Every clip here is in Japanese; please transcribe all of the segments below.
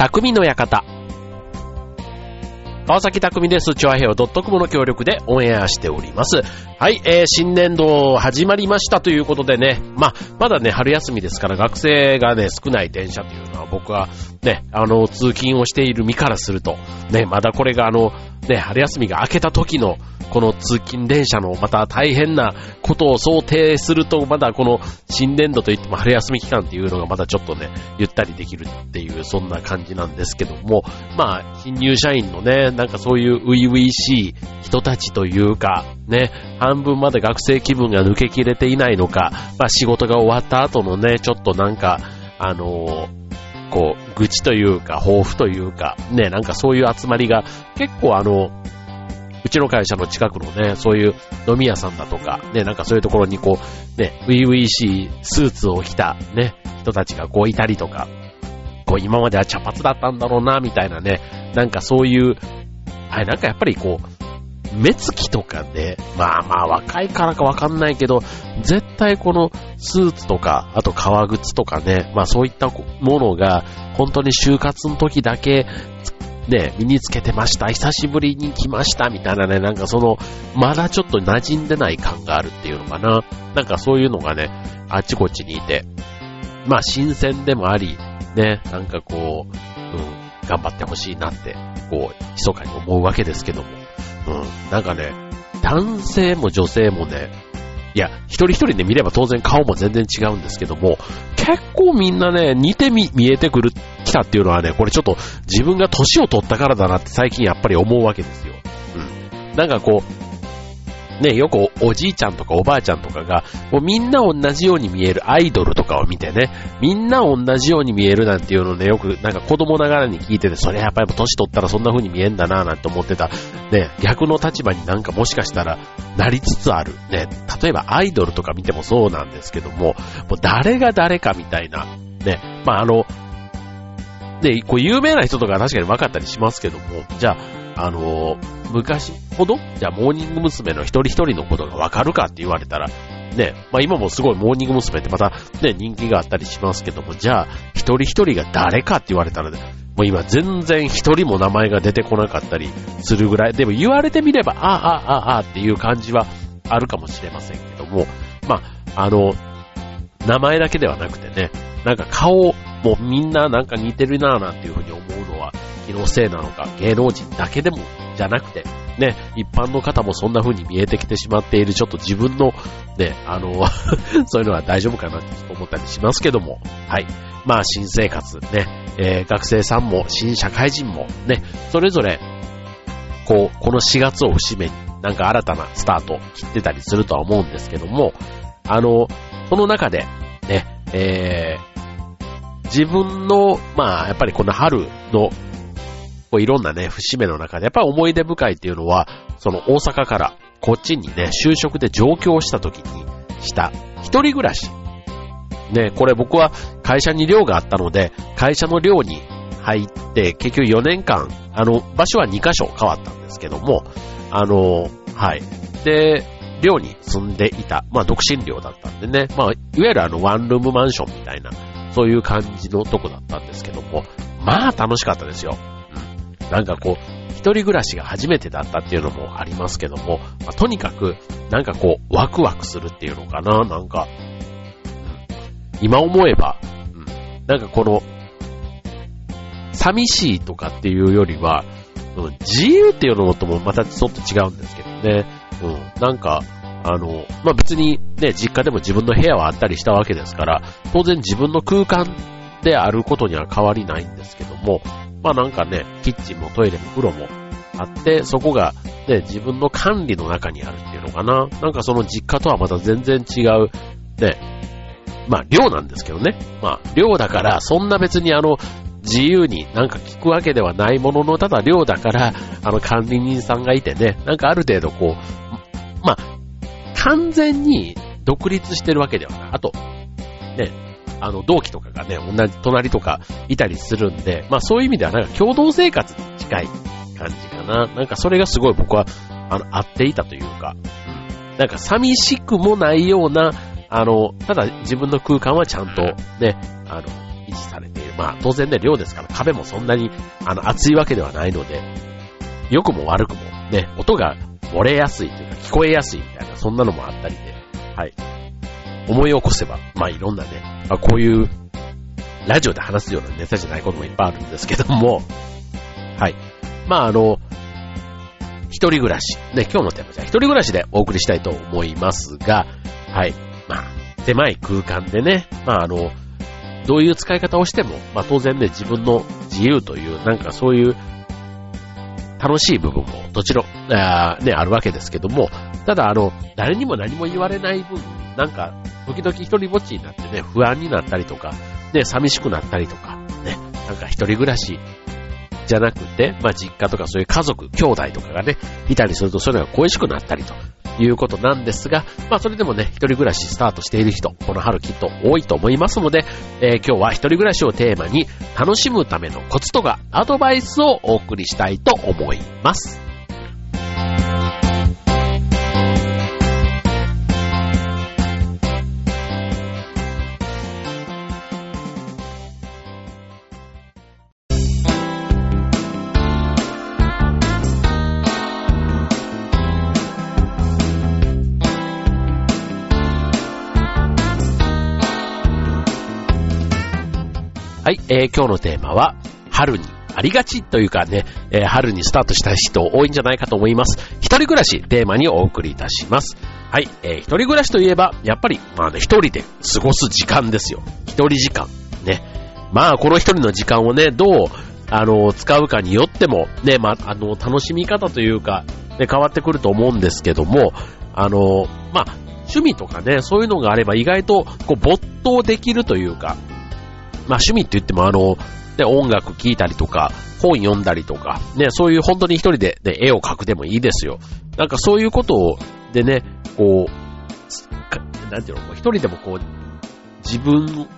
匠の館。川崎匠です。チョアヘオ .com の協力でオンエアしております。はい、えー、新年度始まりましたということでね、まあ、まだね、春休みですから学生がね、少ない電車というのは僕はね、あの、通勤をしている身からすると、ね、まだこれがあの、ね、春休みが明けた時の、この通勤電車のまた大変なことを想定すると、まだこの新年度といっても春休み期間っていうのがまだちょっとね、ゆったりできるっていう、そんな感じなんですけども、まあ、新入社員のね、なんかそういう初々しい人たちというか、ね、半分まで学生気分が抜けきれていないのか、まあ仕事が終わった後のね、ちょっとなんか、あのーこう、愚痴というか、抱負というか、ね、なんかそういう集まりが結構あの、ちの会社の近くのね、そういう飲み屋さんだとか、ね、なんかそういうところにこう、ね、ウィウィしいスーツを着たね、人たちがこういたりとか、こう今までは茶髪だったんだろうな、みたいなね、なんかそういう、あれなんかやっぱりこう、目つきとかで、まあまあ若いからかわかんないけど、絶対このスーツとか、あと革靴とかね、まあそういったものが、本当に就活の時だけ、ね、身につけてました、久しぶりに来ました、みたいなね、なんかその、まだちょっと馴染んでない感があるっていうのかな。なんかそういうのがね、あちこちにいて、まあ新鮮でもあり、ね、なんかこう、うん、頑張ってほしいなって、こう、密かに思うわけですけども。うん。なんかね、男性も女性もね、いや、一人一人で見れば当然顔も全然違うんですけども、結構みんなね、似てみ、見えてくる、来たっていうのはね、これちょっと自分が年を取ったからだなって最近やっぱり思うわけですよ。うん。なんかこう、ね、よくおじいちゃんとかおばあちゃんとかが、もうみんな同じように見えるアイドルとかを見てね、みんな同じように見えるなんていうのね、よくなんか子供ながらに聞いてて、それやっぱり年取ったらそんな風に見えんだなぁなんて思ってた、ね、逆の立場になんかもしかしたらなりつつある。ね、例えばアイドルとか見てもそうなんですけども、もう誰が誰かみたいな、ね、まああの、で、こう有名な人とか確かに分かったりしますけども、じゃあ、あの昔ほど、じゃあモーニング娘。の一人一人のことがわかるかって言われたら、ね、まあ今もすごいモーニング娘。ってまたね、人気があったりしますけども、じゃあ一人一人が誰かって言われたらね、もう今全然一人も名前が出てこなかったりするぐらい、でも言われてみれば、ああ、ああ、ああっていう感じはあるかもしれませんけども、まあ、あの、名前だけではなくてね、なんか顔、もみんななんか似てるなぁなんていうふうに思気のせいなのか、芸能人だけでもじゃなくて、ね、一般の方もそんな風に見えてきてしまっている、ちょっと自分の、ね、あの そういうのは大丈夫かなって思ったりしますけども、はい。まあ、新生活、ね、えー、学生さんも、新社会人も、ね、それぞれ、こう、この4月を節目に、なんか新たなスタート切ってたりするとは思うんですけども、あの、その中で、ね、えー、自分の、まあ、やっぱりこの春のこういろんなね、節目の中で、やっぱ思い出深いっていうのは、その大阪からこっちにね、就職で上京した時にした一人暮らし。ね、これ僕は会社に寮があったので、会社の寮に入って、結局4年間、あの、場所は2カ所変わったんですけども、あの、はい。で、寮に住んでいた、まあ独身寮だったんでね、まあ、いわゆるあのワンルームマンションみたいな、そういう感じのとこだったんですけども、まあ楽しかったですよ。なんかこう、一人暮らしが初めてだったっていうのもありますけども、まあ、とにかく、なんかこう、ワクワクするっていうのかな、なんか、今思えば、うん、なんかこの、寂しいとかっていうよりは、うん、自由っていうのともまたちょっと違うんですけどね、うん、なんか、あの、まあ、別にね、実家でも自分の部屋はあったりしたわけですから、当然自分の空間であることには変わりないんですけども、まあなんかね、キッチンもトイレも風呂もあって、そこがね、自分の管理の中にあるっていうのかな。なんかその実家とはまた全然違う、ね、まあ寮なんですけどね。まあ寮だからそんな別にあの、自由になんか聞くわけではないものの、ただ寮だから、あの管理人さんがいてね、なんかある程度こう、まあ、完全に独立してるわけではない。あと、ね、あの、同期とかがね、同じ隣とかいたりするんで、まあそういう意味ではなんか共同生活に近い感じかな。なんかそれがすごい僕は、あの、合っていたというか、うん。なんか寂しくもないような、あの、ただ自分の空間はちゃんとね、あの、維持されている。まあ当然ね、寮ですから壁もそんなにあの厚いわけではないので、良くも悪くもね、音が漏れやすいというか聞こえやすいみたいな、そんなのもあったりで、はい。思い起こせば、まあいろんなね、まあ、こういうラジオで話すようなネタじゃないこともいっぱいあるんですけども、はい。まああの、一人暮らし。ね、今日のテーマじゃ一人暮らしでお送りしたいと思いますが、はい。まあ、狭い空間でね、まああの、どういう使い方をしても、まあ当然ね、自分の自由という、なんかそういう楽しい部分も、どちら、あね、あるわけですけども、ただあの、誰にも何も言われない分、なんか、時々一人ぼっちになってね、不安になったりとか、ね、寂しくなったりとか、ね、なんか一人暮らしじゃなくて、まあ実家とかそういう家族、兄弟とかがね、いたりするとそれが恋しくなったりということなんですが、まあそれでもね、一人暮らしスタートしている人、この春きっと多いと思いますので、えー、今日は一人暮らしをテーマに楽しむためのコツとかアドバイスをお送りしたいと思います。はい、えー、今日のテーマは、春にありがちというかね、えー、春にスタートした人多いんじゃないかと思います。一人暮らしテーマにお送りいたします。はい、えー、一人暮らしといえば、やっぱり、まあね、一人で過ごす時間ですよ。一人時間。ね。まあ、この一人の時間をね、どう、あの、使うかによっても、ね、まあ、あの、楽しみ方というか、ね、変わってくると思うんですけども、あの、まあ、趣味とかね、そういうのがあれば意外と、こう、没頭できるというか、まあ趣味って言ってもあの、ね、音楽聴いたりとか、本読んだりとか、ね、そういう本当に一人で、ね、絵を描くでもいいですよ。なんかそういうことを、でね、こう、なんていうの、一人でもこう、自分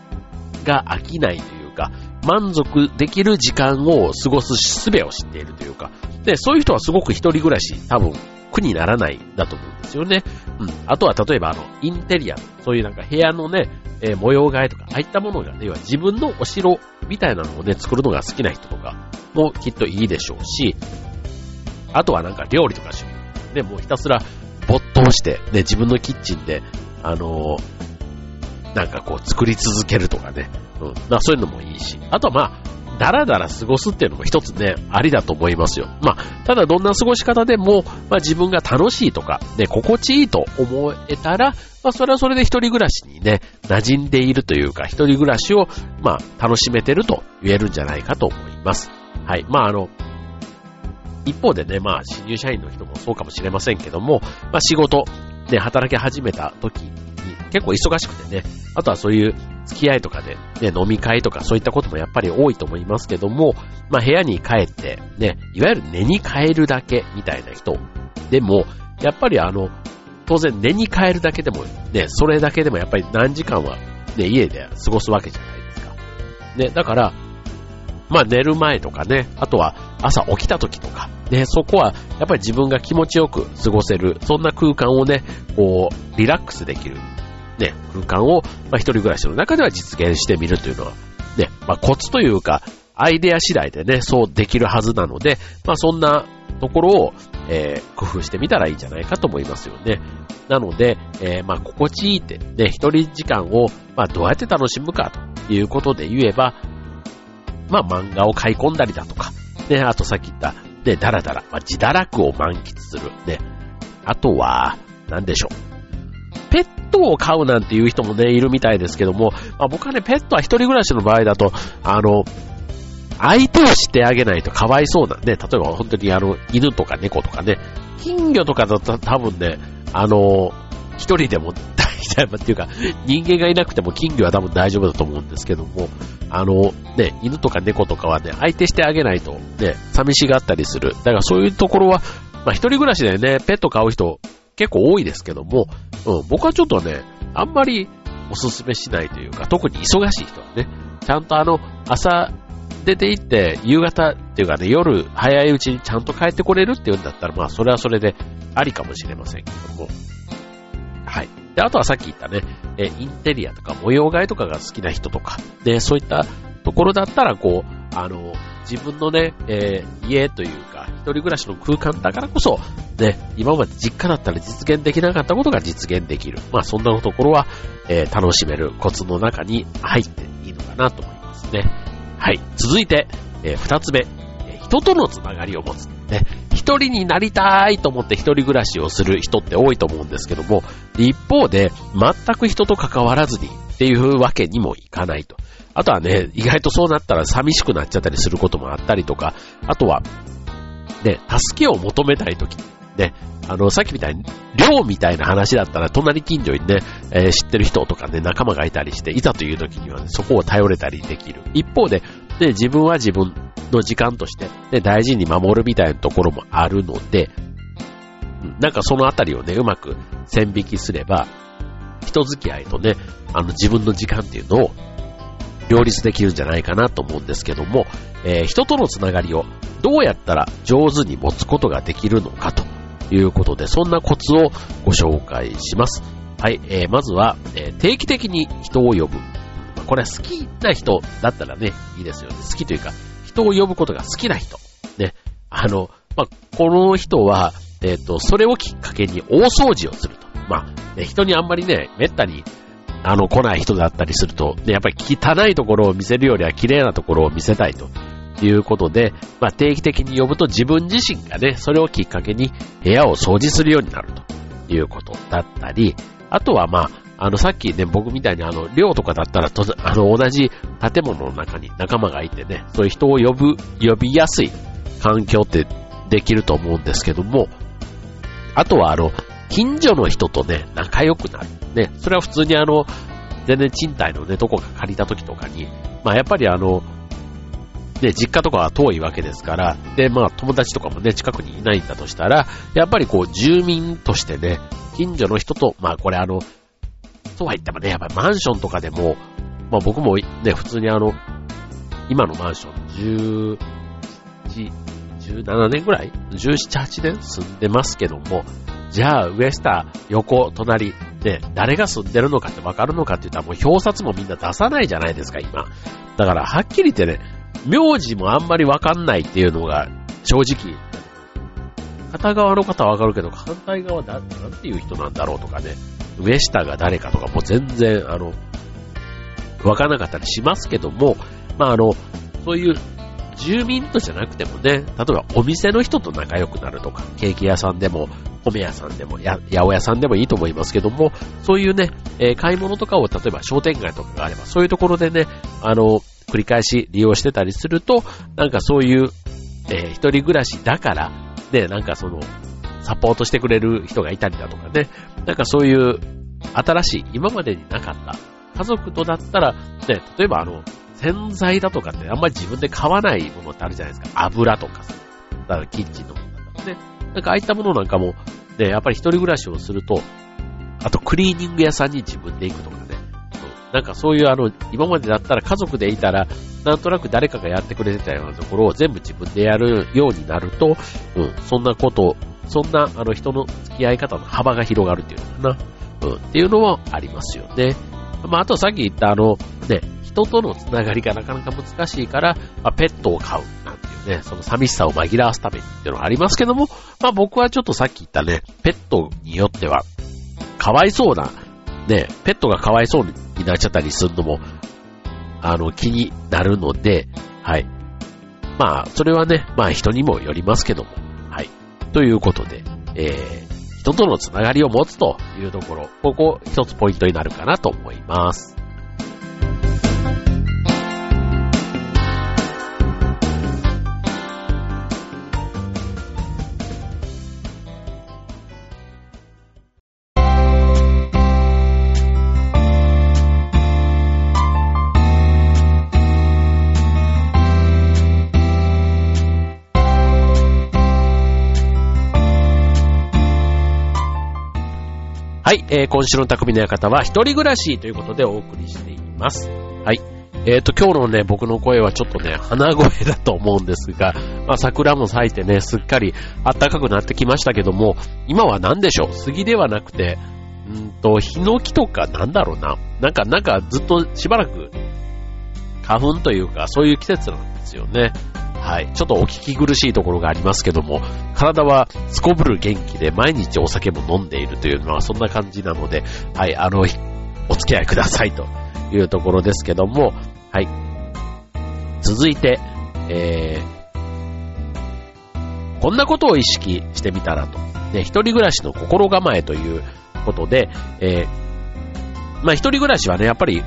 が飽きないというか、満足できる時間を過ごす術を知っているというか、で、そういう人はすごく一人暮らし、多分苦にならないだと思うんですよね。うん。あとは例えばあの、インテリア、そういうなんか部屋のね、えー、模様替えとか、ああいったものがね、要は自分のお城みたいなのをね、作るのが好きな人とかもきっといいでしょうし、あとはなんか料理とか趣味。ね、もうひたすら没頭して、ね、自分のキッチンで、あのー、なんかこう作り続けるとかね。うん。まあそういうのもいいし。あとはまあ、だらだら過ごすっていうのも一つね、ありだと思いますよ。まあ、ただどんな過ごし方でも、まあ自分が楽しいとか、ね、心地いいと思えたら、まあそれはそれで一人暮らしにね、馴染んでいるというか、一人暮らしを、まあ楽しめてると言えるんじゃないかと思います。はい。まああの、一方でね、まあ新入社員の人もそうかもしれませんけども、まあ仕事、ね、働き始めた時に結構忙しくてね、あとはそういう付き合いとかで、ね、飲み会とかそういったこともやっぱり多いと思いますけども、まあ部屋に帰って、ね、いわゆる寝に帰るだけみたいな人でも、やっぱりあの、当然寝に帰るだけでも、ね、それだけでもやっぱり何時間は、ね、家で過ごすわけじゃないですか。ね、だから、まあ寝る前とかね、あとは朝起きた時とか、ね、そこはやっぱり自分が気持ちよく過ごせる、そんな空間をね、こう、リラックスできる、ね、空間を、まあ、一人暮らしの中では実現してみるというのは、ね、まあ、コツというか、アイデア次第でね、そうできるはずなので、まあ、そんなところを、えー、工夫してみたらいいんじゃないかと思いますよね。なので、えー、まあ、心地いいって、ね、一人時間を、まあ、どうやって楽しむかということで言えば、まあ、漫画を買い込んだりだとか、ね、あとさっき言った、ね、だらだら、まあ、自堕落を満喫する、ね。あとは、なんでしょう。ペットを飼うなんていう人もね、いるみたいですけども、まあ、僕はね、ペットは一人暮らしの場合だと、あの、相手をしてあげないとかわいそうなんで、例えば本当にあの、犬とか猫とかね、金魚とかだと多分ね、あの、一人でも大丈夫っていうか、人間がいなくても金魚は多分大丈夫だと思うんですけども、あの、ね、犬とか猫とかはね、相手してあげないと、ね、寂しがったりする。だからそういうところは、まあ一人暮らしでね、ペット飼う人結構多いですけども、うん、僕はちょっとね、あんまりおすすめしないというか、特に忙しい人はね、ちゃんとあの、朝出て行って、夕方っていうかね、夜早いうちにちゃんと帰ってこれるっていうんだったら、まあそれはそれでありかもしれませんけども、はい。で、あとはさっき言ったね、えインテリアとか模様替えとかが好きな人とか、で、そういったところだったら、こう、あの、自分のね、えー、家という、一人暮らしの空間だからこそ、ね、今まで実家だったら実現できなかったことが実現できる。まあそんなところは、えー、楽しめるコツの中に入っていいのかなと思いますね。はい。続いて、えー、二つ目、え人とのつながりを持つ。ね、一人になりたいと思って一人暮らしをする人って多いと思うんですけども、一方で、全く人と関わらずにっていうわけにもいかないと。あとはね、意外とそうなったら寂しくなっちゃったりすることもあったりとか、あとは、ね、助けを求めたいとき、ね、あの、さっきみたいに、寮みたいな話だったら、隣近所にね、えー、知ってる人とかね、仲間がいたりして、いざという時にはね、そこを頼れたりできる。一方で、ね、自分は自分の時間として、ね、大事に守るみたいなところもあるので、なんかそのあたりをね、うまく線引きすれば、人付き合いとね、あの自分の時間っていうのを両立できるんじゃないかなと思うんですけども、えー、人とのつながりをどうやったら上手に持つことができるのかということで、そんなコツをご紹介します。はい、えー、まずは、えー、定期的に人を呼ぶ。これは好きな人だったらね、いいですよね。好きというか、人を呼ぶことが好きな人。ね。あの、まあ、この人は、えっ、ー、と、それをきっかけに大掃除をすると。まあ、ね、人にあんまりね、めったにあの、来ない人だったりすると、ね、やっぱり汚いところを見せるよりは綺麗なところを見せたいということで、まあ、定期的に呼ぶと自分自身がね、それをきっかけに部屋を掃除するようになるということだったり、あとはまあ、あの、さっきね、僕みたいにあの、寮とかだったらと、あの、同じ建物の中に仲間がいてね、そういう人を呼ぶ、呼びやすい環境ってできると思うんですけども、あとはあの、近所の人とね、仲良くなる。ね、それは普通にあの、全然賃貸のね、とこが借りた時とかに、まあやっぱりあの、ね、実家とかは遠いわけですから、で、まあ友達とかもね、近くにいないんだとしたら、やっぱりこう、住民としてね、近所の人と、まあこれあの、そうは言ってもね、やっぱりマンションとかでも、まあ僕もね、普通にあの、今のマンション、11、17年ぐらい ?17、18年住んでますけども、じゃあ、上下、横、隣、ね、誰が住んでるのかってわかるのかって言ったらもう表札もみんな出さないじゃないですか、今。だから、はっきり言ってね、名字もあんまりわかんないっていうのが、正直、片側の方はわかるけど、反対側だ、なんていう人なんだろうとかね、上下が誰かとかもう全然、あの、わからなかったりしますけども、まああの、そういう住民とじゃなくてもね、例えばお店の人と仲良くなるとか、ケーキ屋さんでも、米屋さんでも、や、八百屋さんでもいいと思いますけども、そういうね、えー、買い物とかを、例えば商店街とかがあれば、そういうところでね、あの、繰り返し利用してたりすると、なんかそういう、えー、一人暮らしだから、ね、なんかその、サポートしてくれる人がいたりだとかね、なんかそういう新しい、今までになかった、家族とだったら、ね、例えばあの、洗剤だとかってあんまり自分で買わないものってあるじゃないですか。油とかさ。だからキッチンのものとかね。なんかああいったものなんかも、ね、やっぱり一人暮らしをすると、あとクリーニング屋さんに自分で行くとか。なんかそういうあの、今までだったら家族でいたら、なんとなく誰かがやってくれてたようなところを全部自分でやるようになると、うん、そんなこと、そんなあの人の付き合い方の幅が広がるっていうのかな。うん、っていうのもありますよね。まあ、あとさっき言ったあの、ね、人とのつながりがなかなか難しいから、まあ、ペットを飼うなんていうね、その寂しさを紛らわすためにっていうのはありますけども、まあ僕はちょっとさっき言ったね、ペットによっては、かわいそうな、ね、ペットがかわいそうになっちゃったりするのも、あの、気になるので、はい。まあ、それはね、まあ人にもよりますけども、はい。ということで、えー、人とのつながりを持つというところ、ここ一つポイントになるかなと思います。はい、えー、今週の匠の館は一人暮らしということでお送りしています。はい。えっ、ー、と、今日のね、僕の声はちょっとね、鼻声だと思うんですが、まあ、桜も咲いてね、すっかり暖かくなってきましたけども、今は何でしょう？杉ではなくて、うんと、ヒノキとかなんだろうな？なんか、なんかずっとしばらく花粉というか、そういう季節なんですよね。はい。ちょっとお聞き苦しいところがありますけども、体はすこぶる元気で毎日お酒も飲んでいるというのはそんな感じなので、はい、あの、お付き合いくださいというところですけども、はい。続いて、えー、こんなことを意識してみたらと。ね、一人暮らしの心構えということで、えー、まあ一人暮らしはね、やっぱり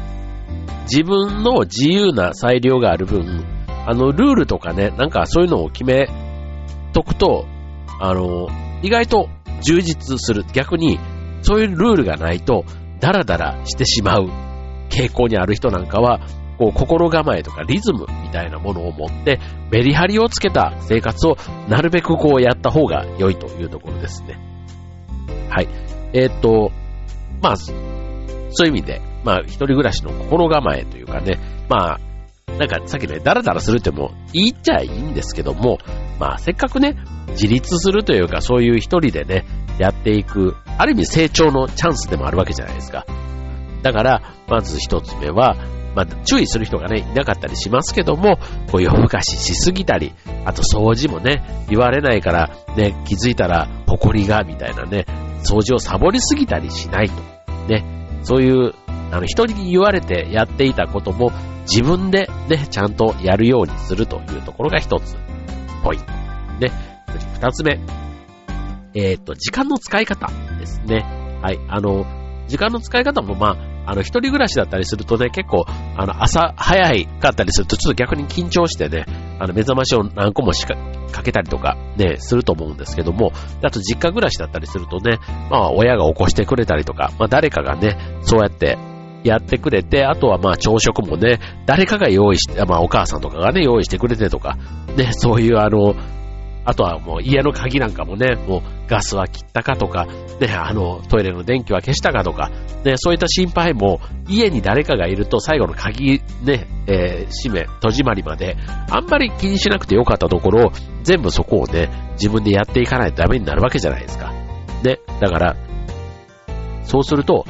自分の自由な裁量がある分、あの、ルールとかね、なんかそういうのを決めとくと、あの、意外と充実する。逆に、そういうルールがないと、ダラダラしてしまう傾向にある人なんかは、こう、心構えとかリズムみたいなものを持って、メリハリをつけた生活をなるべくこうやった方が良いというところですね。はい。えー、っと、まあ、そういう意味で、まあ、一人暮らしの心構えというかね、まあ、なんかさっきね、ダラダラするってもいいっちゃいいんですけども、まあせっかくね、自立するというかそういう一人でね、やっていく、ある意味成長のチャンスでもあるわけじゃないですか。だから、まず一つ目は、まあ、注意する人がね、いなかったりしますけども、こう夜更かししすぎたり、あと掃除もね、言われないから、ね、気づいたら、埃が、みたいなね、掃除をサボりすぎたりしないと。ね、そういう、あの、人に言われてやっていたことも、自分でね、ちゃんとやるようにするというところが一つ、ポイント。ね。二つ目。えっ、と、時間の使い方ですね。はい。あの、時間の使い方もまあ、あの、一人暮らしだったりするとね、結構、あの、朝早いかったりすると、ちょっと逆に緊張してね、あの、目覚ましを何個もしか、かけたりとか、ね、すると思うんですけども、あと実家暮らしだったりするとね、まあ、親が起こしてくれたりとか、まあ、誰かがね、そうやって、やってくれて、あとはまあ朝食もね、誰かが用意して、まあお母さんとかがね、用意してくれてとか、ね、そういうあの、あとはもう家の鍵なんかもね、もうガスは切ったかとか、ね、あの、トイレの電気は消したかとか、ね、そういった心配も家に誰かがいると最後の鍵ね、えー、閉め、戸締まりまで、あんまり気にしなくてよかったところ、全部そこをね、自分でやっていかないとダメになるわけじゃないですか。ね、だから、そうすると、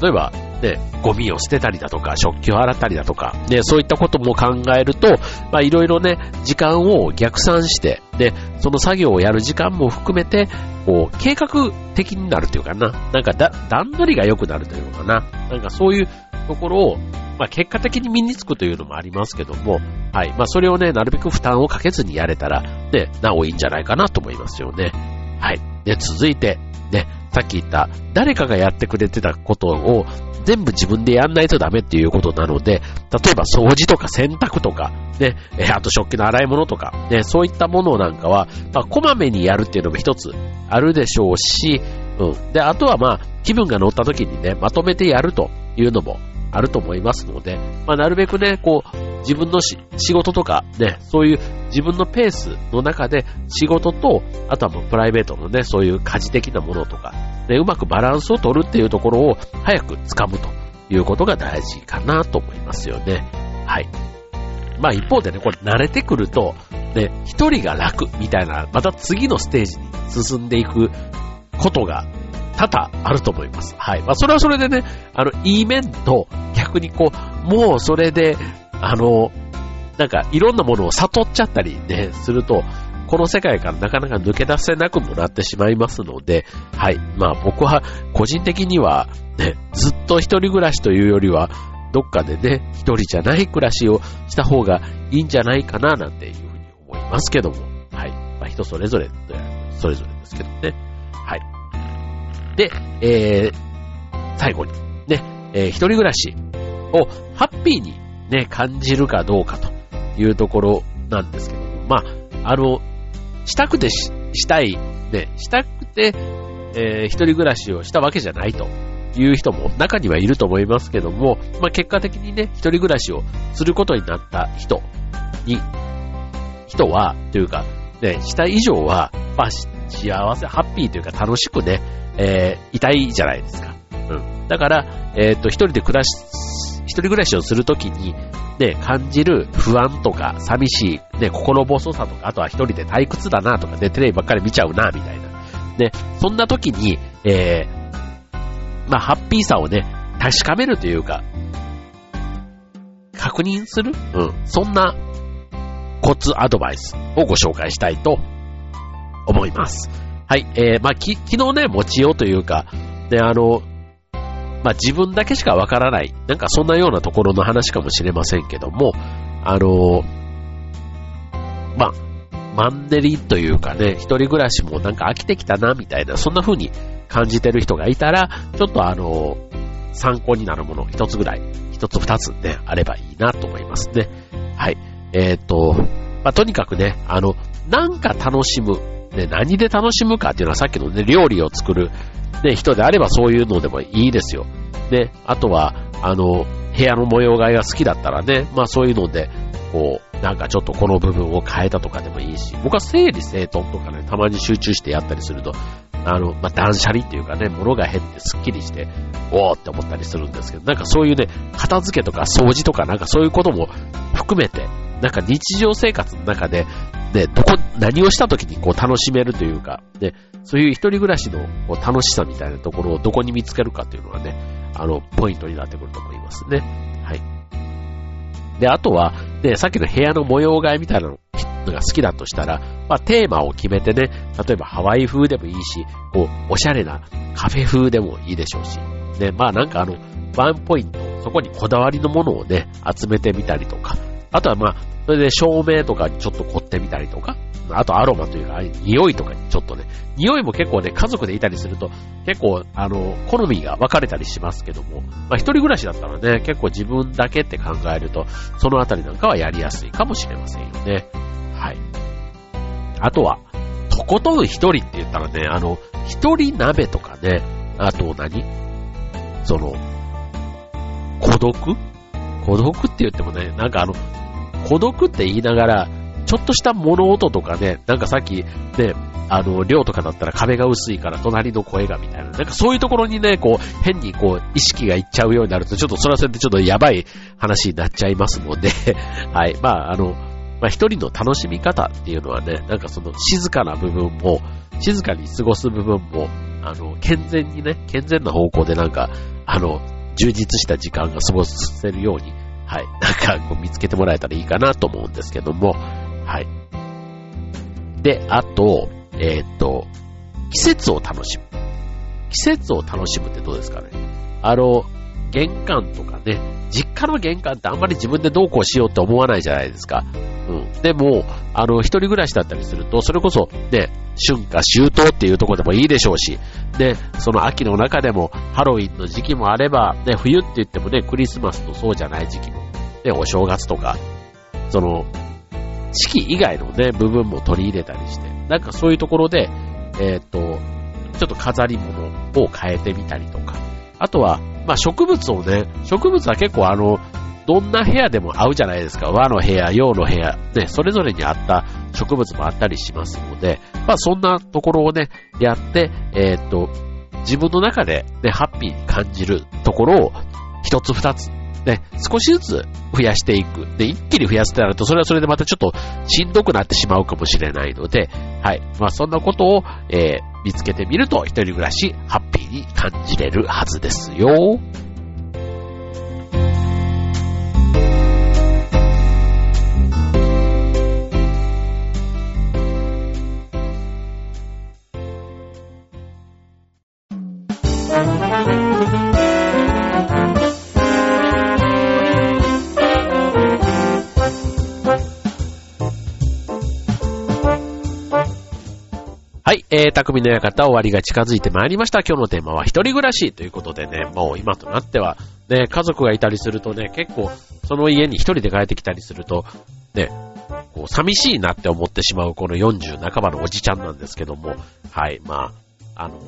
例えば、ね、ゴミを捨てたりだとか、食器を洗ったりだとか、ね、そういったことも考えると、まあいろいろね、時間を逆算して、で、その作業をやる時間も含めて、こう、計画的になるというかな、なんかだ、段取りが良くなるというのかな、なんかそういうところを、まあ結果的に身につくというのもありますけども、はい、まあそれをね、なるべく負担をかけずにやれたら、ね、なおいいんじゃないかなと思いますよね。はい。で、続いて、ね、さっき言った、誰かがやってくれてたことを全部自分でやんないとダメっていうことなので、例えば掃除とか洗濯とか、ね、あと食器の洗い物とか、ね、そういったものなんかは、まあ、こまめにやるっていうのも一つあるでしょうし、うん。で、あとはまあ、気分が乗った時にね、まとめてやるというのもあると思いますので、まあ、なるべくね、こう、自分の仕事とかね、そういう自分のペースの中で仕事と、あとはもうプライベートのね、そういう家事的なものとか、ね、うまくバランスを取るっていうところを早く掴むということが大事かなと思いますよね。はい。まあ一方でね、これ慣れてくると、ね、一人が楽みたいな、また次のステージに進んでいくことが多々あると思います。はい。まあそれはそれでね、あの、いい面と逆にこう、もうそれであの、なんかいろんなものを悟っちゃったりね、すると、この世界からなかなか抜け出せなくもなってしまいますので、はい。まあ僕は個人的にはね、ずっと一人暮らしというよりは、どっかでね、一人じゃない暮らしをした方がいいんじゃないかななんていうふうに思いますけども、はい。まあ人それぞれ、それぞれですけどね。はい。で、えー、最後に、ね、えー、一人暮らしをハッピーにね、感じるかどうかというところなんですけども、まあ、あの、したくてししたい、ね、したくて、えー、一人暮らしをしたわけじゃないという人も中にはいると思いますけども、まあ、結果的にね、一人暮らしをすることになった人に、人は、というか、ね、した以上は、まあ、幸せ、ハッピーというか楽しくね、えー、いたいじゃないですか。うん。だから、えっ、ー、と、一人で暮らし一人暮らしをするときに、ね、感じる不安とか、寂しい、ね、心細さとか、あとは一人で退屈だなとか、ね、テレビばっかり見ちゃうな、みたいな。ね、そんな時に、えー、まあ、ハッピーさをね、確かめるというか、確認する？うん。そんなコツアドバイスをご紹介したいと思います。はい。えー、まあ、き、昨日ね、持ちようというか、ね、あの、まあ、自分だけしかわからない、なんかそんなようなところの話かもしれませんけども、あの、まあ、マンネリというかね、一人暮らしもなんか飽きてきたな、みたいな、そんな風に感じてる人がいたら、ちょっとあの、参考になるもの一つぐらい、一つ二つね、あればいいなと思いますね。はい。えっ、ー、と、まあ、とにかくね、あの、なんか楽しむ、ね、何で楽しむかっていうのはさっきのね、料理を作る、ね、人であればそういうのでもいいですよ。ね、あとは、あの、部屋の模様替えが好きだったらね、まあそういうので、こう、なんかちょっとこの部分を変えたとかでもいいし、僕は整理整頓とかね、たまに集中してやったりすると、あの、まあ、断捨離っていうかね、物が減ってスッキリして、おーって思ったりするんですけど、なんかそういうね、片付けとか掃除とかなんかそういうことも含めて、なんか日常生活の中で、ね、どこ、何をした時にこう楽しめるというか、ね、そういう一人暮らしのこう楽しさみたいなところをどこに見つけるかっていうのはね、あの、ポイントになってくると思いますね。はい。で、あとは、ね、さっきの部屋の模様替えみたいなのが好きだとしたら、まあ、テーマを決めてね、例えばハワイ風でもいいし、こう、おしゃれなカフェ風でもいいでしょうし、ね、まあなんかあの、ワンポイント、そこにこだわりのものをね、集めてみたりとか、あとはまあ、それで照明とかにちょっと凝ってみたりとか、あとアロマというか、匂いとかにちょっとね、匂いも結構ね、家族でいたりすると、結構、あの、好みが分かれたりしますけども、まあ一人暮らしだったらね、結構自分だけって考えると、そのあたりなんかはやりやすいかもしれませんよね。はい。あとは、とことん一人って言ったらね、あの、一人鍋とかね、あと何？その、孤独？孤独って言ってもね、なんかあの、孤独って言いながら、ちょっとした物音とかね、なんかさっき、ね、あの、量とかだったら壁が薄いから隣の声がみたいな、なんかそういうところにね、こう、変にこう、意識がいっちゃうようになると、ちょっとそれはそれでちょっとやばい話になっちゃいますので、はい、まあ、あの、まあ一人の楽しみ方っていうのはね、なんかその静かな部分も、静かに過ごす部分も、あの、健全にね、健全な方向でなんか、あの、充実した時間が過ごせるように、はい。なんか、こう見つけてもらえたらいいかなと思うんですけども、はい。で、あと、えー、っと、季節を楽しむ。季節を楽しむってどうですかねあの、玄関とかね、実家の玄関ってあんまり自分でどうこうしようって思わないじゃないですか。うん。でも、あの、一人暮らしだったりすると、それこそ、ね、春夏秋冬っていうとこでもいいでしょうし、ね、その秋の中でもハロウィンの時期もあれば、ね、冬って言ってもね、クリスマスとそうじゃない時期も、ね、お正月とか、その、四季以外のね、部分も取り入れたりして、なんかそういうところで、えー、っと、ちょっと飾り物を変えてみたりとか、あとは、まあ、植物をね、植物は結構あの、どんな部屋でも合うじゃないですか。和の部屋、洋の部屋、ね、それぞれに合った植物もあったりしますので、まあそんなところをね、やって、えー、っと、自分の中でね、ハッピーに感じるところを一つ二つ、ね、少しずつ増やしていく。で、一気に増やすってなると、それはそれでまたちょっとしんどくなってしまうかもしれないので、はい。まあそんなことを、えー、見つけてみると、一人暮らし、ハッピーに感じれるはずですよ。えー、匠の館終わりが近づいてまいりました。今日のテーマは一人暮らしということでね、もう今となっては、ね、家族がいたりするとね、結構、その家に一人で帰ってきたりすると、ね、こう、寂しいなって思ってしまうこの40半ばのおじちゃんなんですけども、はい、まあ、あの、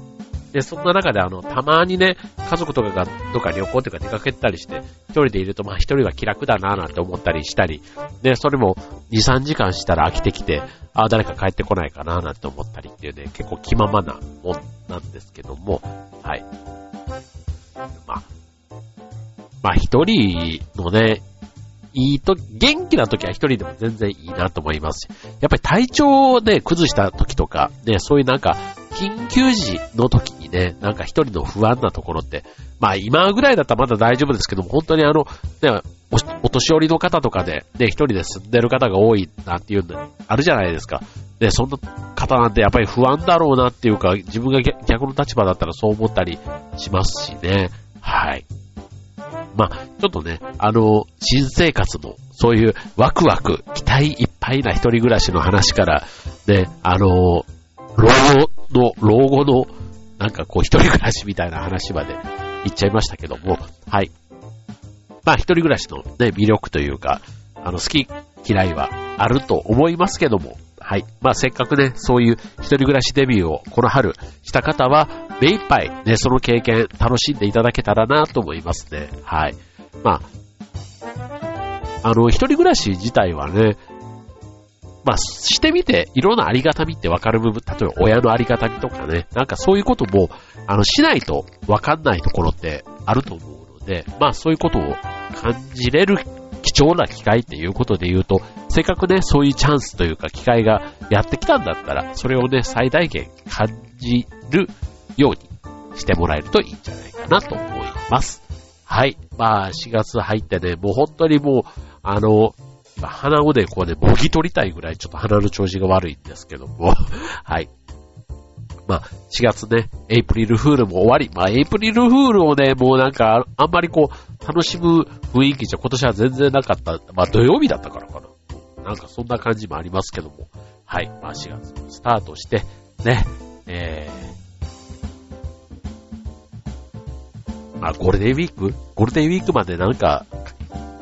で、そんな中であの、たまにね、家族とかがどっか旅行とか出かけたりして、一人でいると、まあ一人は気楽だなぁなんて思ったりしたり、で、それも2、3時間したら飽きてきて、ああ、誰か帰ってこないかなぁなんて思ったりっていうね、結構気ままなもんなんですけども、はい。まあ、まあ一人のね、いいと、元気な時は一人でも全然いいなと思いますし、やっぱり体調で、崩した時とか、ね、そういうなんか、緊急時の時ね、なんか一人の不安なところって、まあ今ぐらいだったらまだ大丈夫ですけども、本当にあの、ね、お年寄りの方とかで、ね、一人で住んでる方が多いなっていうのあるじゃないですか。で、そんな方なんてやっぱり不安だろうなっていうか、自分が逆の立場だったらそう思ったりしますしね。はい。まあ、ちょっとね、あの、新生活の、そういうワクワク、期待いっぱいな一人暮らしの話から、ね、あの、老後の、老後の、なんかこう一人暮らしみたいな話まで言っちゃいましたけども、はい。まあ一人暮らしのね、魅力というか、あの、好き嫌いはあると思いますけども、はい。まあせっかくね、そういう一人暮らしデビューをこの春した方は、目いっぱいね、その経験楽しんでいただけたらなと思いますね。はい。まあ、あの、一人暮らし自体はね、まあ、してみて、いろんなありがたみってわかる部分、例えば親のありがたみとかね、なんかそういうことも、あの、しないとわかんないところってあると思うので、まあそういうことを感じれる貴重な機会っていうことで言うと、せっかくね、そういうチャンスというか機会がやってきたんだったら、それをね、最大限感じるようにしてもらえるといいんじゃないかなと思います。はい。まあ、4月入ってね、もう本当にもう、あの、鼻をね、こうね、もぎ取りたいぐらいちょっと鼻の調子が悪いんですけども、はい。まあ、4月ね、エイプリルフールも終わり。まあ、エイプリルフールをね、もうなんか、あんまりこう、楽しむ雰囲気じゃ今年は全然なかった。まあ、土曜日だったからかな。なんかそんな感じもありますけども。はい。まあ、4月スタートして、ね、えー、まあ、ゴールデンウィーク？ゴールデンウィークまでなんか、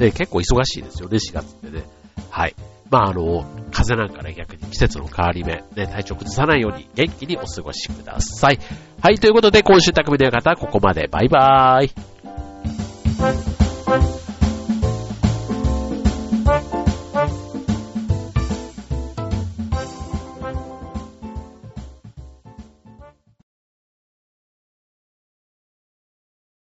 で、結構忙しいですよね、4月ってね。はい。まあ、あの、風邪なんかね、逆に季節の変わり目、ね、体調崩さないように元気にお過ごしください。はい、ということで今週匠の館、ここまで。バイバーイ。